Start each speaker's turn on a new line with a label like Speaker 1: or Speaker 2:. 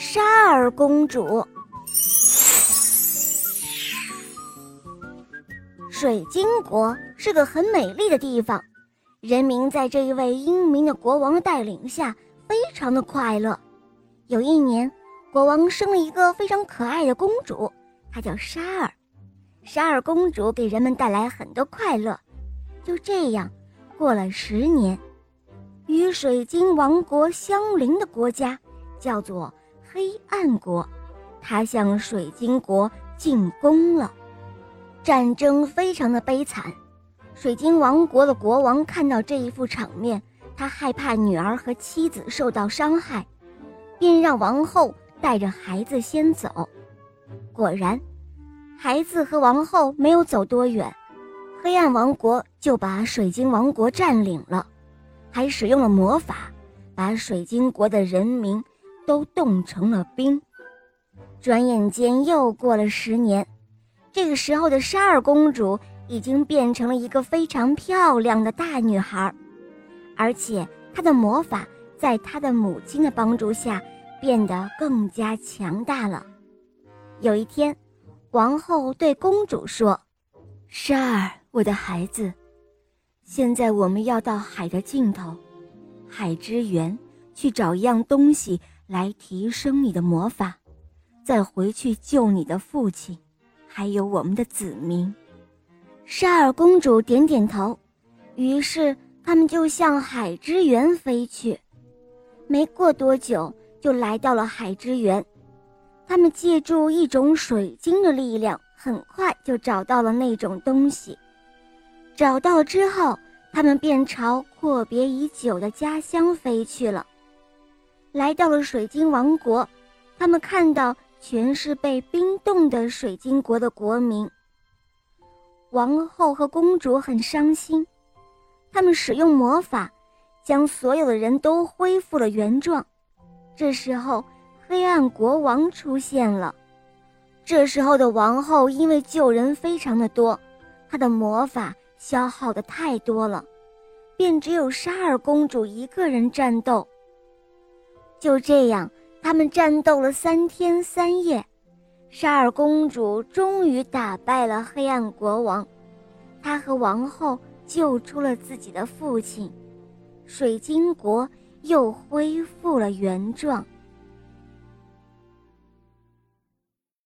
Speaker 1: 沙尔公主。水晶国是个很美丽的地方，人民在这一位英明的国王带领下，非常的快乐。有一年，国王生了一个非常可爱的公主，她叫沙尔。沙尔公主给人们带来很多快乐。就这样，过了十年，与水晶王国相邻的国家叫做黑暗国，他向水晶国进攻了。战争非常的悲惨，水晶王国的国王看到这一副场面，他害怕女儿和妻子受到伤害，便让王后带着孩子先走。果然。孩子和王后没有走多远，黑暗王国就把水晶王国占领了，还使用了魔法，把水晶国的人民都冻成了冰。转眼间又过了十年，这个时候的沙尔公主已经变成了一个非常漂亮的大女孩，而且她的魔法在她的母亲的帮助下变得更加强大了。有一天。王后对公主说：“莎儿，我的孩子，现在我们要到海的尽头，海之源，去找一样东西来提升你的魔法，再回去救你的父亲，还有我们的子民。”沙尔公主点点头，于是他们就向海之源飞去。没过多久，就来到了海之源。他们借助一种水晶的力量，很快就找到了那种东西。找到之后，他们便朝阔别已久的家乡飞去了。来到了水晶王国，他们看到全是被冰冻的水晶国的国民。王后和公主很伤心，他们使用魔法，将所有的人都恢复了原状。这时候。黑暗国王出现了，这时候的王后因为救人非常的多，她的魔法消耗的太多了，便只有沙尔公主一个人战斗。就这样，他们战斗了三天三夜，沙尔公主终于打败了黑暗国王，她和王后救出了自己的父亲，水晶国又恢复了原状。